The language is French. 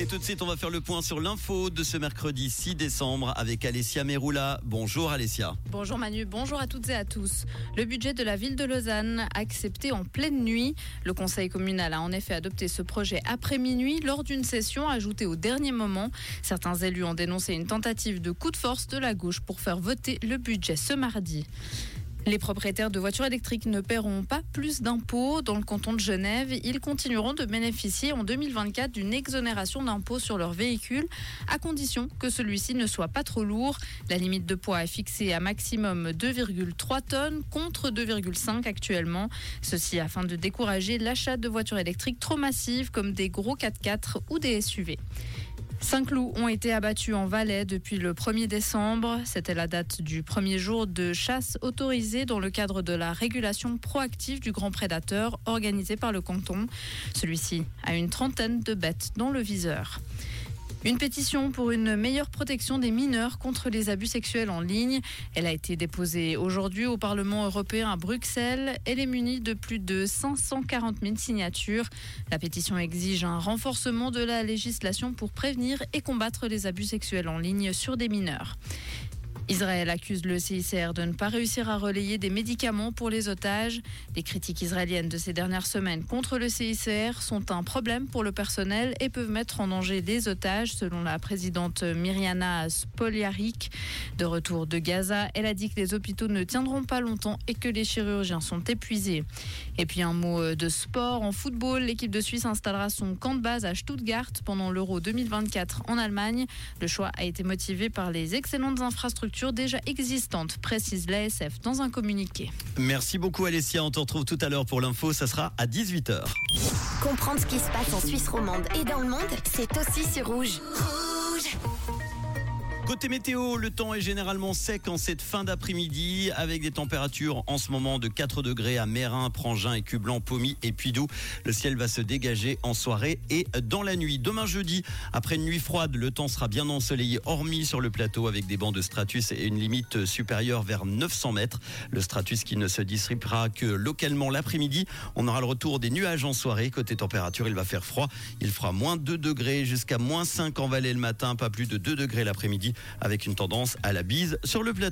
Et tout de suite, on va faire le point sur l'info de ce mercredi 6 décembre avec Alessia Meroula. Bonjour Alessia. Bonjour Manu, bonjour à toutes et à tous. Le budget de la ville de Lausanne accepté en pleine nuit. Le conseil communal a en effet adopté ce projet après minuit lors d'une session ajoutée au dernier moment. Certains élus ont dénoncé une tentative de coup de force de la gauche pour faire voter le budget ce mardi. Les propriétaires de voitures électriques ne paieront pas plus d'impôts. Dans le canton de Genève, ils continueront de bénéficier en 2024 d'une exonération d'impôts sur leurs véhicules, à condition que celui-ci ne soit pas trop lourd. La limite de poids est fixée à maximum 2,3 tonnes contre 2,5 actuellement. Ceci afin de décourager l'achat de voitures électriques trop massives comme des gros 4x4 ou des SUV. Cinq loups ont été abattus en Valais depuis le 1er décembre. C'était la date du premier jour de chasse autorisée dans le cadre de la régulation proactive du grand prédateur organisée par le canton. Celui-ci a une trentaine de bêtes dans le viseur. Une pétition pour une meilleure protection des mineurs contre les abus sexuels en ligne. Elle a été déposée aujourd'hui au Parlement européen à Bruxelles. Elle est munie de plus de 540 000 signatures. La pétition exige un renforcement de la législation pour prévenir et combattre les abus sexuels en ligne sur des mineurs. Israël accuse le CICR de ne pas réussir à relayer des médicaments pour les otages. Les critiques israéliennes de ces dernières semaines contre le CICR sont un problème pour le personnel et peuvent mettre en danger des otages, selon la présidente Myriana Spoliarik. De retour de Gaza, elle a dit que les hôpitaux ne tiendront pas longtemps et que les chirurgiens sont épuisés. Et puis un mot de sport. En football, l'équipe de Suisse installera son camp de base à Stuttgart pendant l'Euro 2024 en Allemagne. Le choix a été motivé par les excellentes infrastructures déjà existantes, précise l'ASF dans un communiqué. Merci beaucoup Alessia, on te retrouve tout à l'heure pour l'info, ça sera à 18h. Comprendre ce qui se passe en Suisse romande et dans le monde, c'est aussi sur Rouge. Côté météo, le temps est généralement sec en cette fin d'après-midi avec des températures en ce moment de 4 degrés à Mérin, Prangin, Écublanc, Pommy et Puydou. Le ciel va se dégager en soirée et dans la nuit. Demain jeudi, après une nuit froide, le temps sera bien ensoleillé, hormis sur le plateau avec des bancs de stratus et une limite supérieure vers 900 mètres. Le stratus qui ne se distribuera que localement l'après-midi. On aura le retour des nuages en soirée. Côté température, il va faire froid. Il fera moins 2 degrés jusqu'à moins 5 en vallée le matin, pas plus de 2 degrés l'après-midi avec une tendance à la bise sur le plateau.